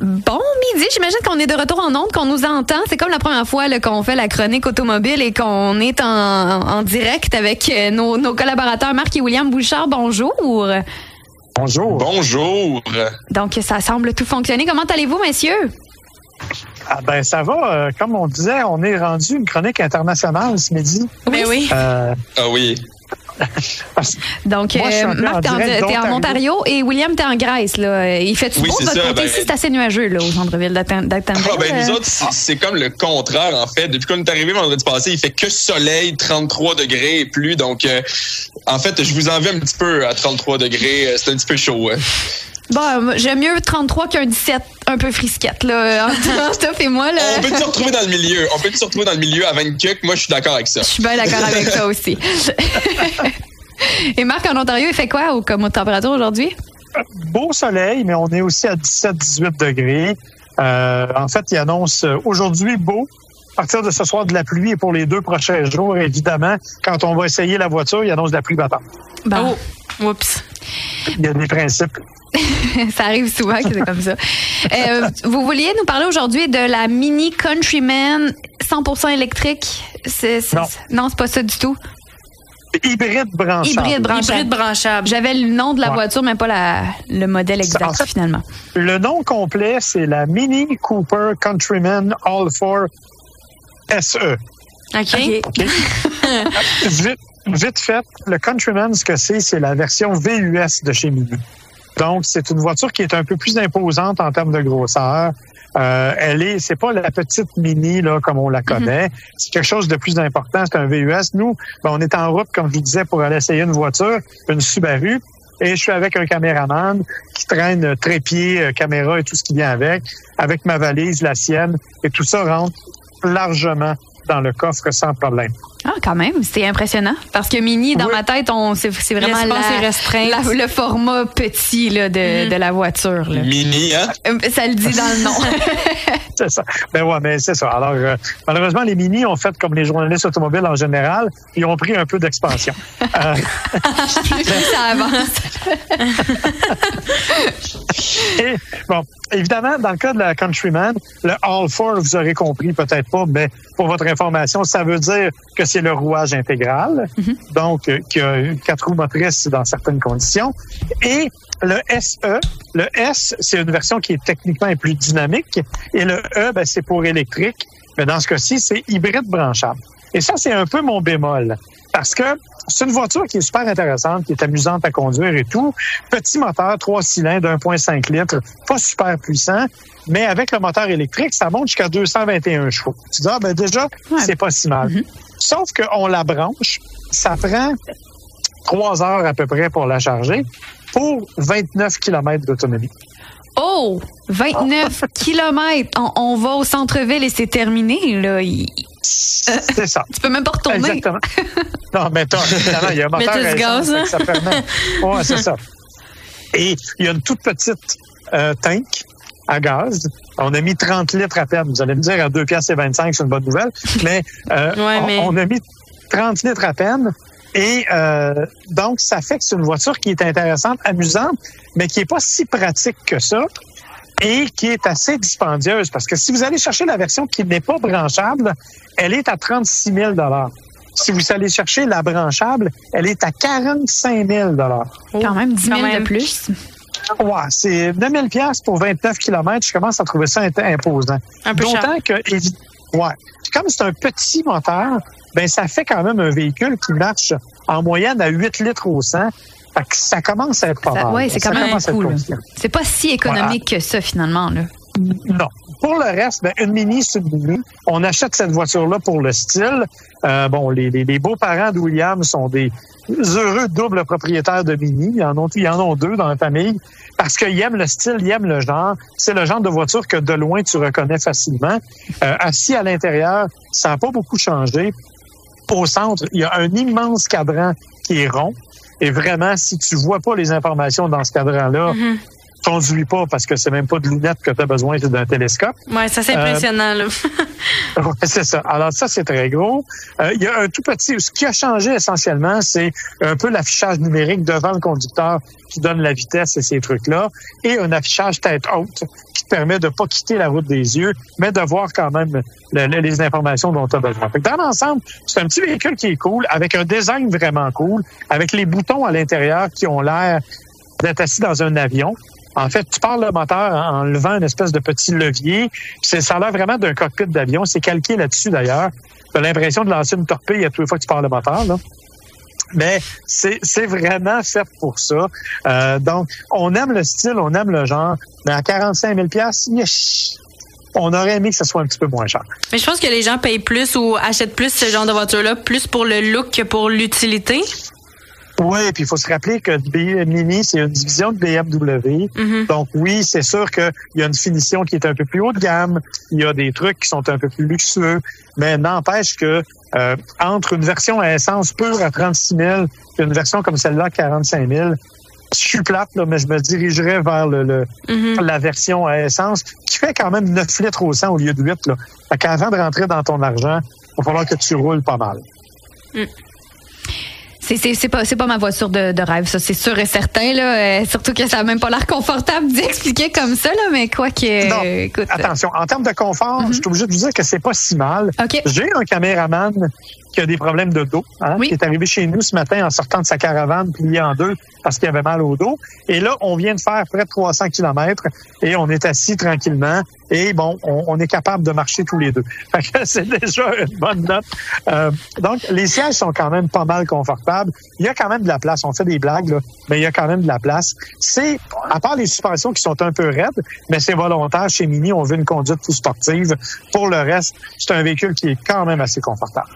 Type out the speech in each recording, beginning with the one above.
Bon midi, j'imagine qu'on est de retour en onde, qu'on nous entend. C'est comme la première fois qu'on fait la chronique automobile et qu'on est en, en direct avec euh, nos, nos collaborateurs Marc et William Bouchard. Bonjour. Bonjour. Bonjour. Donc, ça semble tout fonctionner. Comment allez-vous, messieurs? Ah ben ça va. Euh, comme on disait, on est rendu une chronique internationale ce midi. Oui, oui. Euh, Ah oui. Donc, Moi, euh, Marc, t'es en, en. Ontario et William, t'es en Grèce. Là. Il fait tout Oui, beau votre ça, côté? ben- ici, c'est assez nuageux là, au centre-ville. Ah, ben, nous Euh, autres, c'est- comme le contraire, en fait. Depuis qu'on est arrivé vendredi passé, il fait que soleil, 33 degrés et plus. Donc, euh, en fait, je vous envie un petit peu à 33 degrés. C'est un petit peu chaud. hein. Bon, moi, j'aime mieux 33 qu'un 17 un peu frisquette, là. Entre Steph et moi, là. On peut se retrouver dans le milieu? On peut se retrouver dans le milieu à 20 cucs. Moi, je suis d'accord avec ça. Je suis bien d'accord avec ça aussi. et Marc, en Ontario, il fait quoi au- comme température aujourd'hui? beau soleil, mais on est aussi à 17-18 degrés. Euh, en fait, il annonce euh, aujourd'hui beau. À partir de ce soir, de la pluie et pour les deux prochains jours, évidemment, quand on va essayer la voiture, il annonce de la pluie battante. Bon, Oh, oups. Il y a des principes. ça arrive souvent que c'est comme ça. Euh, vous vouliez nous parler aujourd'hui de la Mini Countryman 100% électrique? C'est, c'est- Non. non, c'est pas ça du tout. Hybride branchable. Hybride branchable. Hybride branchable. J'avais le nom de la Ouais. voiture, mais pas la, le modèle exact, En fait- finalement. Le nom complet, c'est la Mini Cooper Countryman All 4 SE. OK. OK? vite, vite fait, le Countryman, ce que c'est, c'est la version VUS de chez Mini. Donc, c'est une voiture qui est un peu plus imposante en termes de grosseur. Euh, elle est, c'est pas la petite Mini là comme on la connaît. C'est quelque chose de plus important. C'est un VUS. Nous, ben, on est en route, comme je vous disais, pour aller essayer une voiture, une Subaru. Et je suis avec un caméraman qui traîne euh, trépied, euh, caméra et tout ce qui vient avec, avec ma valise, la sienne, et tout ça rentre largement dans le coffre sans problème. Ah, quand même, c'est impressionnant. Parce que Mini, dans Oui. ma tête, on, c'est, c'est vraiment la- est restreint. la- le format petit là, de, Mhm. de la voiture. là. Mini, hein? Euh, Ça le dit dans le nom. C'est ça. Ben ouais, mais c'est ça. Alors, euh, malheureusement, les mini ont fait comme les journalistes automobiles en général. Ils ont pris un peu d'expansion. Euh, Plus ça avance. et, bon, évidemment, dans le cas de la Countryman, le All Four, vous aurez compris, peut-être pas, mais pour votre information, ça veut dire que c'est le rouage intégral, donc euh, qui a quatre roues motrices dans certaines conditions. Et le SE, le S, c'est une version qui est techniquement plus dynamique, et le E, ben, c'est pour électrique. Mais dans ce cas-ci, c'est hybride branchable. Et ça, c'est un peu mon bémol. Parce que c'est une voiture qui est super intéressante, qui est amusante à conduire et tout. Petit moteur, trois cylindres, 1,5 litres, pas super puissant, mais avec le moteur électrique, ça monte jusqu'à 221 chevaux. Tu dis, ah, ben déjà, Ouais. c'est pas si mal. Sauf qu'on la branche, ça prend trois heures à peu près pour la charger pour 29 km d'autonomie. Oh, 29 kilomètres. On, on va au centre-ville et c'est terminé. Là. Il- C'est ça. tu peux même pas retourner. Exactement. Non, mais évidemment, il y a un moteur Mais gaz, hein? ça. Ouais, c'est ça. Et il y a une toute petite euh, tank à gaz. On a mis 30 litres à peine. Vous allez me dire, à 2 piastres et 25, c'est une bonne nouvelle. Mais, euh, Ouais, on, mais- on a mis 30 litres à peine. Et euh, donc, ça fait que c'est une voiture qui est intéressante, amusante, mais qui est pas si pratique que ça et qui est assez dispendieuse. Parce que si vous allez chercher la version qui n'est pas branchable, elle est à 36 000 Si vous allez chercher la branchable, elle est à 45 000 Quand même 10 000 Quand même. de plus. Ouais, c'est 2 000 pour 29 km. Je commence à trouver ça imposant. Un peu cher. D'autant que, évi- ouais, comme c'est un petit moteur, ben ça fait quand même un véhicule qui marche en moyenne à 8 litres au 100. Fait que ça commence à être pas mal. ouais, c'est quand même cool. C'est pas si économique que ça, finalement. Là. Non. Pour le reste, ben, une mini, mini. On achète cette voiture-là pour le style. Euh, bon, les, les, les beaux-parents de William sont des heureux doubles propriétaires de mini. Ils en ont, ils en ont deux dans la famille parce qu'ils aiment le style, ils aiment le genre. C'est le genre de voiture que de loin tu reconnais facilement. Euh, assis à l'intérieur, ça n'a pas beaucoup changé. Au centre, il y a un immense cadran qui est rond. Et vraiment, si tu vois pas les informations dans ce cadran-là, Mhm. Conduis pas parce que c'est même pas de lunettes que tu as besoin, c'est d'un télescope. Ouais, ça c'est Euh, impressionnant. Ouais, c'est ça. Alors ça, c'est très gros. Euh, il y a un tout petit. Ce qui a changé essentiellement, c'est un peu l'affichage numérique devant le conducteur qui donne la vitesse et ces trucs-là, et un affichage tête haute qui te permet de pas quitter la route des yeux, mais de voir quand même le- le- les informations dont tu as besoin. Fait que dans l'ensemble, c'est un petit véhicule qui est cool, avec un design vraiment cool, avec les boutons à l'intérieur qui ont l'air d'être assis dans un avion. En fait, tu parles le moteur en levant une espèce de petit levier. C'est- ça a l'air vraiment d'un cockpit d'avion. C'est calqué là-dessus d'ailleurs. Tu as l'impression de lancer une torpille à toutes les fois que tu parles le moteur. Là. Mais c'est vraiment fait pour ça. Euh, donc, on aime le style, on aime le genre. Mais à 45 000 yes, on aurait aimé que ça soit un petit peu moins cher. Mais je pense que les gens payent plus ou achètent plus ce genre de voiture-là, plus pour le look que pour l'utilité. Oui, puis il faut se rappeler que Mini, c'est une division de BMW. Mhm. Donc oui, c'est sûr qu'il y a une finition qui est un peu plus haut de gamme. Il y a des trucs qui sont un peu plus luxueux. Mais n'empêche que euh, entre une version à essence pure à 36 000 et une version comme celle-là à 45 000, je suis plate, là, mais je me dirigerais vers le, le- Mhm. la version à essence qui fait quand même 9 litres au 100 au lieu de 8. Là. Fait qu'avant de rentrer dans ton argent, il va falloir que tu roules pas mal. C'est, c'est, c'est pas, c'est pas ma voiture de, de rêve, ça, c'est sûr et certain, là. Euh, surtout que ça a même pas l'air confortable d'y expliquer comme ça, là, mais quoi que. Non, écoute. Attention, en termes de confort, je suis obligé de vous dire que c'est pas si mal. OK. J'ai un caméraman qui a des problèmes de dos, hein, Oui. qui est arrivé chez nous ce matin en sortant de sa caravane pliée en deux parce qu'il avait mal au dos. Et là, on vient de faire près de 300 kilomètres et on est assis tranquillement et bon, on, on est capable de marcher tous les deux. C'est déjà une bonne note. Euh, donc, les sièges sont quand même pas mal confortables. Il y a quand même de la place. On fait des blagues, là, mais il y a quand même de la place. C'est, à part les suspensions qui sont un peu raides, mais c'est volontaire. Chez Mini, on veut une conduite plus sportive. Pour le reste, c'est un véhicule qui est quand même assez confortable.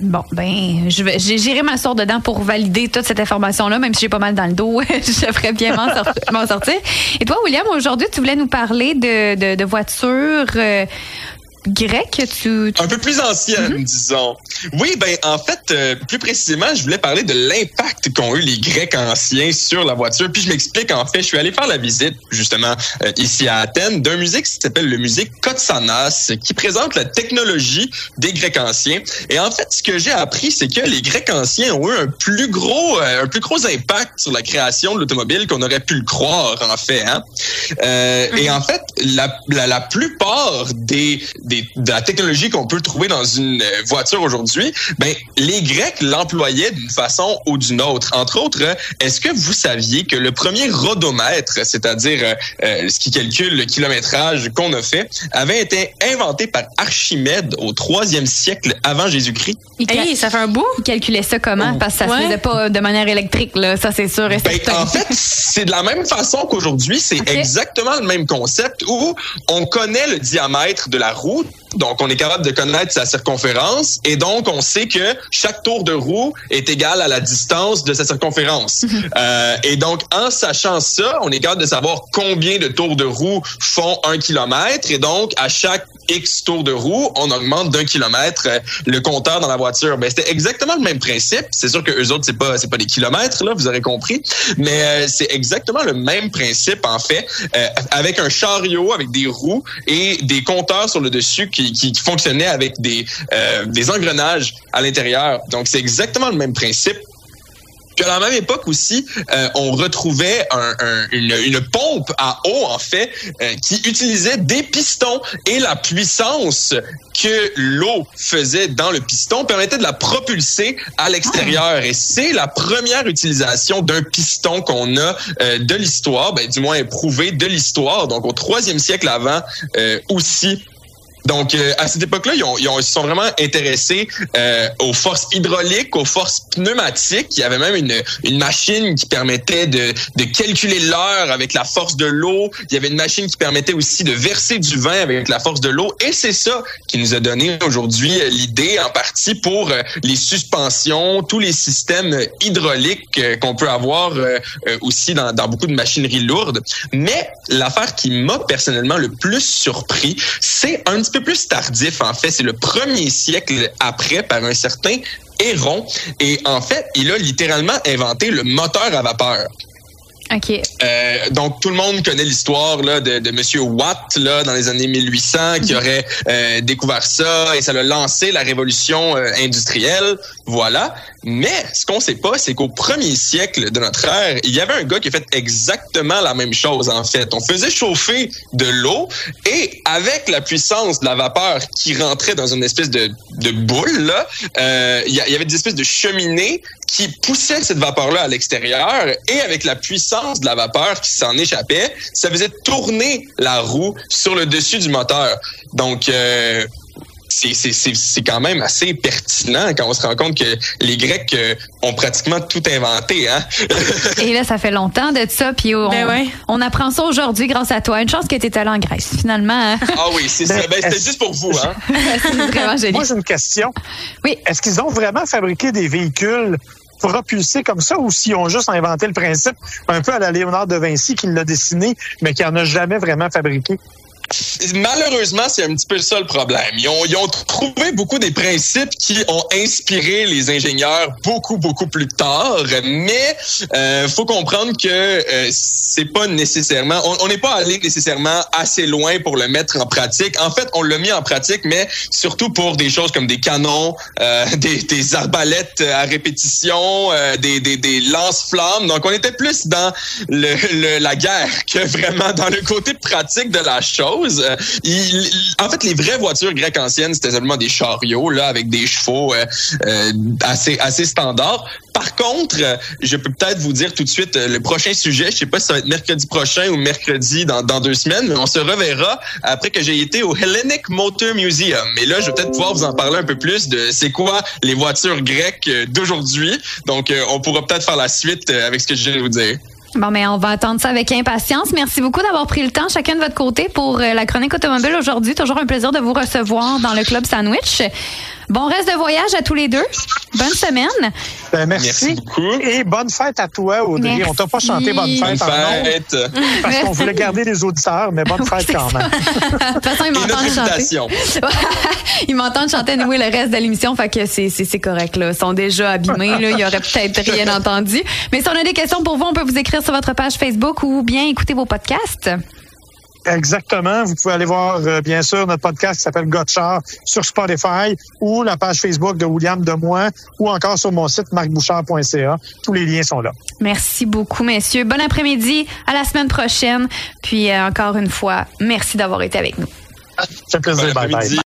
Bon, ben, j'irai m'asseoir dedans pour valider toute cette information-là, même si j'ai pas mal dans le dos, je ferais bien m'en, sor- m'en sortir. Et toi, William, aujourd'hui, tu voulais nous parler de, de, de voitures euh, Tu, tu- Un peu plus ancienne, disons. Oui, ben en fait, euh, plus précisément, je voulais parler de l'impact qu'ont eu les Grecs anciens sur la voiture. Puis je m'explique, en fait, je suis allé faire la visite, justement, euh, ici à Athènes, d'un musée qui s'appelle le musée Kotsanas, qui présente la technologie des Grecs anciens. Et en fait, ce que j'ai appris, c'est que les Grecs anciens ont eu un plus gros, euh, un plus gros impact sur la création de l'automobile qu'on aurait pu le croire, en fait. Hein? Et en fait, la, la, la plupart des, des, de la technologie qu'on peut trouver dans une euh, voiture aujourd'hui, ben, les Grecs l'employaient d'une façon ou d'une autre. Entre autres, euh, est-ce que vous saviez que le premier rodomètre, c'est-à-dire euh, euh, ce qui calcule le kilométrage qu'on a fait, avait été inventé par Archimède au troisième siècle avant Jésus-Christ? Hey, ça fait un bout. il calculait ça comment? Parce que ça se faisait pas de manière électrique, là. Ça, c'est sûr et Ben, en fait, c'est de la même façon qu'aujourd'hui, c'est exactement le même concept où on connaît le diamètre de la roue, donc on est capable de connaître sa circonférence, et donc on sait que chaque tour de roue est égal à la distance de sa circonférence. Euh, et donc, en sachant ça, on est capable de savoir combien de tours de roue font un kilomètre, et donc à chaque X tours de roue, on augmente d'un kilomètre euh, le compteur dans la voiture. Ben, c'était exactement le même principe. C'est sûr que eux autres, c'est pas, c'est pas des kilomètres, là, vous aurez compris. Mais euh, c'est exactement le même principe, en fait, euh, avec un chariot, avec des roues et des compteurs sur le dessus qui, qui, qui fonctionnaient avec des, euh, des engrenages à l'intérieur. Donc, c'est exactement le même principe. Puis à la même époque aussi, euh, on retrouvait un- un- une, une pompe à eau, en fait, euh, qui utilisait des pistons et la puissance que l'eau faisait dans le piston permettait de la propulser à l'extérieur. Et c'est la première utilisation d'un piston qu'on a euh, de l'histoire, ben, du moins éprouvé de l'histoire, donc au troisième siècle avant euh, aussi. Donc, euh, à cette époque-là, ils, ont- ils ont- ils sont vraiment intéressés euh, aux forces hydrauliques, aux forces pneumatiques. Il y avait même une, une machine qui permettait de, de calculer l'heure avec la force de l'eau. Il y avait une machine qui permettait aussi de verser du vin avec la force de l'eau. Et c'est ça qui nous a donné aujourd'hui euh, l'idée en partie pour euh, les suspensions, tous les systèmes hydrauliques euh, qu'on peut avoir aussi dans, dans beaucoup de machineries lourdes. Mais l'affaire qui m'a personnellement le plus surpris, c'est un petit peu plus tardif en fait. C'est le premier siècle après par un certain Héron. Et en fait, il a littéralement inventé le moteur à vapeur. OK. Euh, donc tout le monde connaît l'histoire là de, de Monsieur Watt là dans les années 1800 qui aurait euh, découvert ça et ça l'a lancé la révolution euh, industrielle. Voilà. Mais ce qu'on sait pas, c'est qu'au premier siècle de notre ère, il y avait un gars qui a fait exactement la même chose en fait. On faisait chauffer de l'eau et avec la puissance de la vapeur qui rentrait dans une espèce de, de boule euh, il y, avait des espèces de cheminées qui poussaient cette vapeur-là à l'extérieur et avec la puissance de la vapeur qui s'en échappait, ça faisait tourner la roue sur le dessus du moteur. Donc, euh, c'est- c'est c'est- c'est quand même assez pertinent quand on se rend compte que les Grecs euh, ont pratiquement tout inventé. Hein? Et là, ça fait longtemps de ça, puis on, Ben ouais. on apprend ça aujourd'hui grâce à toi. Une chance que tu allé en Grèce, finalement. hein. ah oui, c'est ça. Ben, C'était juste pour vous. Hein? C'est vraiment joli. Moi, j'ai une question. Oui. Est-ce qu'ils ont vraiment fabriqué des véhicules propulsés comme ça ou s'ils ont juste inventé le principe un peu à la Léonard de Vinci qui l'a dessiné, mais qui en a jamais vraiment fabriqué? Malheureusement, c'est un petit peu ça le problème. Ils ont, ils ont trouvé beaucoup des principes qui ont inspiré les ingénieurs beaucoup, beaucoup plus tard, mais euh, faut comprendre que euh, c'est pas nécessairement, on n'est pas allé nécessairement assez loin pour le mettre en pratique. En fait, on l'a mis en pratique, mais surtout pour des choses comme des canons, euh, des, des arbalètes à répétition, euh, des, des, des lance-flammes. Donc, on était plus dans le, le- la guerre que vraiment dans le côté pratique de la chose. Euh, en fait, les vraies voitures grecques anciennes, c'était seulement des chariots là avec des chevaux euh, euh, assez assez standards. Par contre, je peux peut-être vous dire tout de suite le prochain sujet. Je sais pas si ça va être mercredi prochain ou mercredi dans, dans deux semaines, mais on se reverra après que j'ai été au Hellenic Motor Museum. Et là, je vais peut-être pouvoir vous en parler un peu plus de c'est quoi les voitures grecques d'aujourd'hui. Donc, on pourra peut-être faire la suite avec ce que je viens de vous dire. Bon, mais on va attendre ça avec impatience. Merci beaucoup d'avoir pris le temps, chacun de votre côté, pour euh, la chronique automobile aujourd'hui. Toujours un plaisir de vous recevoir dans le Club Sandwich. Bon reste de voyage à tous les deux. Bonne semaine. Ben, merci. Merci beaucoup. Et bonne fête à toi, Audrey. Merci. On t'a pas chanté bonne Bonne fête en ondes fête. parce qu'on voulait garder les auditeurs, mais bonne fête quand même. De toute façon, ils m'entendent chanter. Ils m'entendent chanter anyway, le reste de l'émission, fait que c'est, c'est, c'est correct. Là. Ils sont déjà abîmés. Là. Il y aurait peut-être rien entendu. Mais si on a des questions pour vous, on peut vous écrire sur votre page Facebook ou bien écouter vos podcasts. Exactement. Vous pouvez aller voir, euh, bien sûr, notre podcast qui s'appelle Gotchard sur Spotify ou la page Facebook de William Demois ou encore sur mon site marcbouchard.ca. Tous les liens sont là. Merci beaucoup, messieurs. Bon après-midi. À la semaine prochaine. Puis euh, encore une fois, merci d'avoir été avec nous. Ça fait plaisir. Bon Bye bye.